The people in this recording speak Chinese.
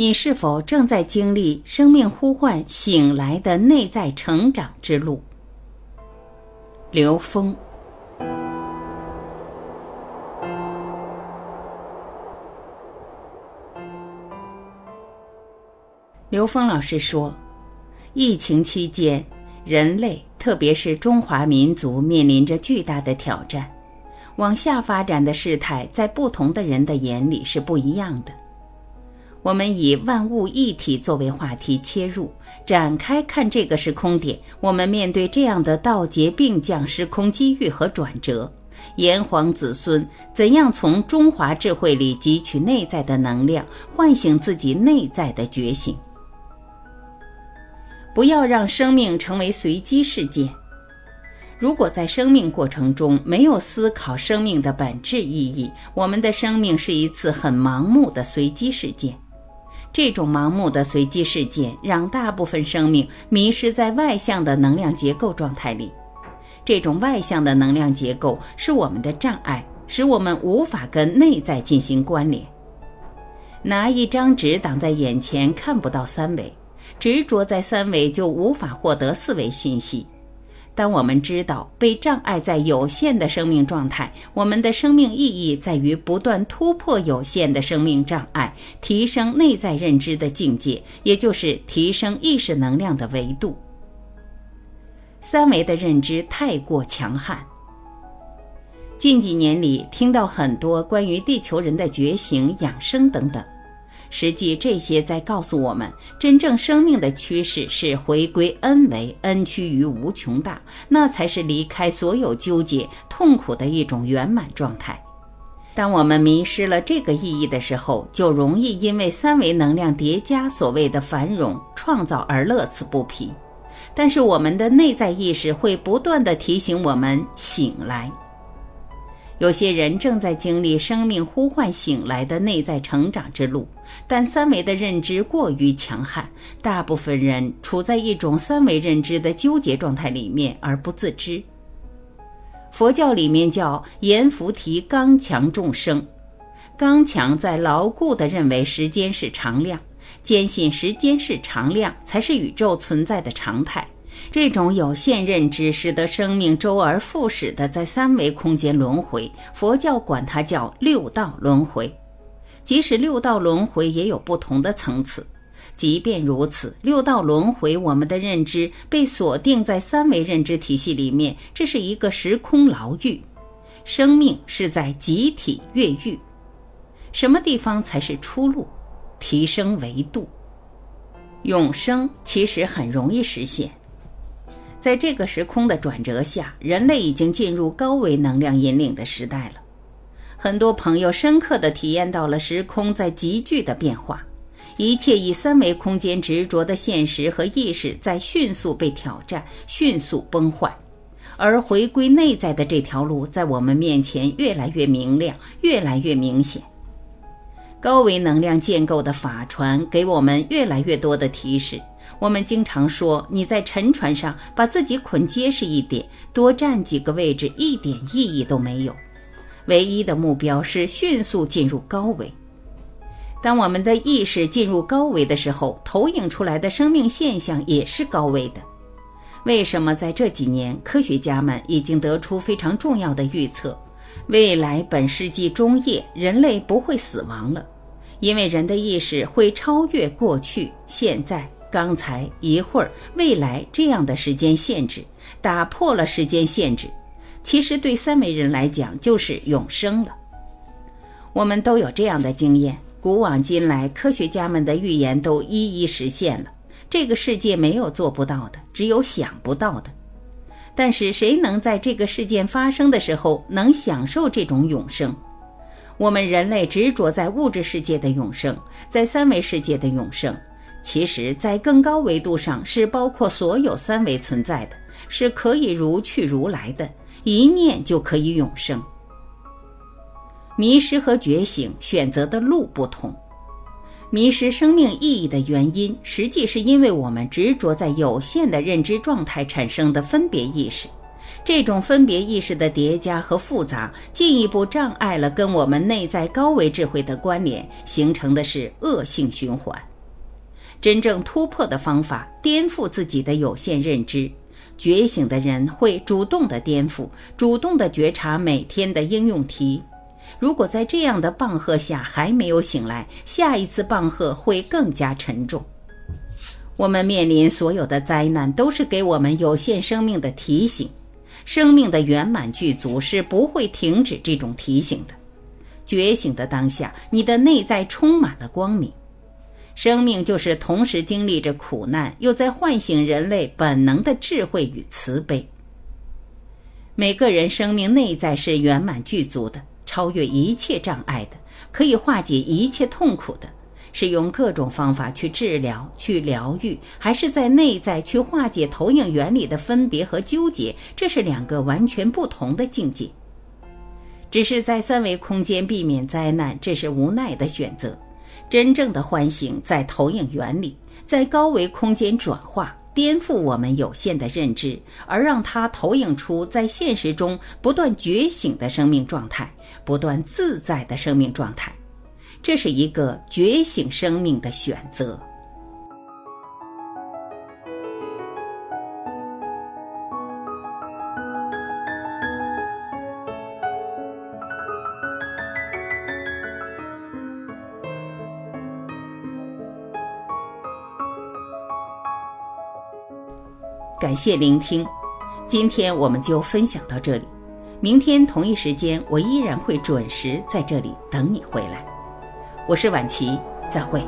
你是否正在经历生命呼唤醒来的内在成长之路？刘峰，刘峰老师说，疫情期间，人类特别是中华民族面临着巨大的挑战，往下发展的事态在不同的人的眼里是不一样的。我们以万物一体作为话题切入，展开看这个时空点。我们面对这样的道劫并降时空机遇和转折，炎黄子孙怎样从中华智慧里汲取内在的能量，唤醒自己内在的觉醒？不要让生命成为随机事件。如果在生命过程中没有思考生命的本质意义，我们的生命是一次很盲目的随机事件。这种盲目的随机事件，让大部分生命迷失在外向的能量结构状态里。这种外向的能量结构是我们的障碍，使我们无法跟内在进行关联。拿一张纸挡在眼前，看不到三维；执着在三维，就无法获得四维信息。当我们知道被障碍在有限的生命状态，我们的生命意义在于不断突破有限的生命障碍，提升内在认知的境界，也就是提升意识能量的维度。三维的认知太过强悍。近几年里，听到很多关于地球人的觉醒、养生等等。实际这些在告诉我们，真正生命的趋势是回归 N 为 N 趋于无穷大，那才是离开所有纠结、痛苦的一种圆满状态。当我们迷失了这个意义的时候，就容易因为三维能量叠加所谓的繁荣创造而乐此不疲。但是我们的内在意识会不断的提醒我们醒来。有些人正在经历生命呼唤醒来的内在成长之路，但三维的认知过于强悍，大部分人处在一种三维认知的纠结状态里面而不自知。佛教里面叫阎浮提刚强众生，刚强在牢固地认为时间是常量，坚信时间是常量才是宇宙存在的常态。这种有限认知，使得生命周而复始的在三维空间轮回。佛教管它叫六道轮回。即使六道轮回也有不同的层次，即便如此，六道轮回，我们的认知被锁定在三维认知体系里面，这是一个时空牢狱。生命是在集体越狱。什么地方才是出路？提升维度，永生其实很容易实现。在这个时空的转折下，人类已经进入高维能量引领的时代了。很多朋友深刻地体验到了时空在急剧的变化，一切以三维空间执着的现实和意识在迅速被挑战、迅速崩坏，而回归内在的这条路在我们面前越来越明亮、越来越明显。高维能量建构的法传给我们越来越多的提示。我们经常说，你在沉船上把自己捆结实一点，多占几个位置一点意义都没有。唯一的目标是迅速进入高维。当我们的意识进入高维的时候，投影出来的生命现象也是高维的。为什么在这几年，科学家们已经得出非常重要的预测？未来本世纪中叶，人类不会死亡了，因为人的意识会超越过去、现在。刚才一会儿，未来这样的时间限制，打破了时间限制。其实对三维人来讲，就是永生了。我们都有这样的经验：古往今来，科学家们的预言都一一实现了。这个世界没有做不到的，只有想不到的。但是谁能在这个事件发生的时候能享受这种永生？我们人类执着在物质世界的永生，在三维世界的永生。其实，在更高维度上，是包括所有三维存在的，是可以如去如来的，一念就可以永生。迷失和觉醒选择的路不同，迷失生命意义的原因，实际是因为我们执着在有限的认知状态产生的分别意识，这种分别意识的叠加和复杂，进一步障碍了跟我们内在高维智慧的关联，形成的是恶性循环。真正突破的方法，颠覆自己的有限认知。觉醒的人会主动的颠覆，主动的觉察每天的应用题。如果在这样的棒喝下还没有醒来，下一次棒喝会更加沉重。我们面临所有的灾难，都是给我们有限生命的提醒。生命的圆满具足是不会停止这种提醒的。觉醒的当下，你的内在充满了光明。生命就是同时经历着苦难，又在唤醒人类本能的智慧与慈悲。每个人生命内在是圆满具足的，超越一切障碍的，可以化解一切痛苦的。是用各种方法去治疗、去疗愈，还是在内在去化解投影原理的分别和纠结？这是两个完全不同的境界。只是在三维空间避免灾难，这是无奈的选择。真正的唤醒在投影原理，在高维空间转化，颠覆我们有限的认知，而让它投影出在现实中不断觉醒的生命状态，不断自在的生命状态。这是一个觉醒生命的选择。感谢聆听，今天我们就分享到这里。明天同一时间，我依然会准时在这里等你回来。我是晚琪，再会。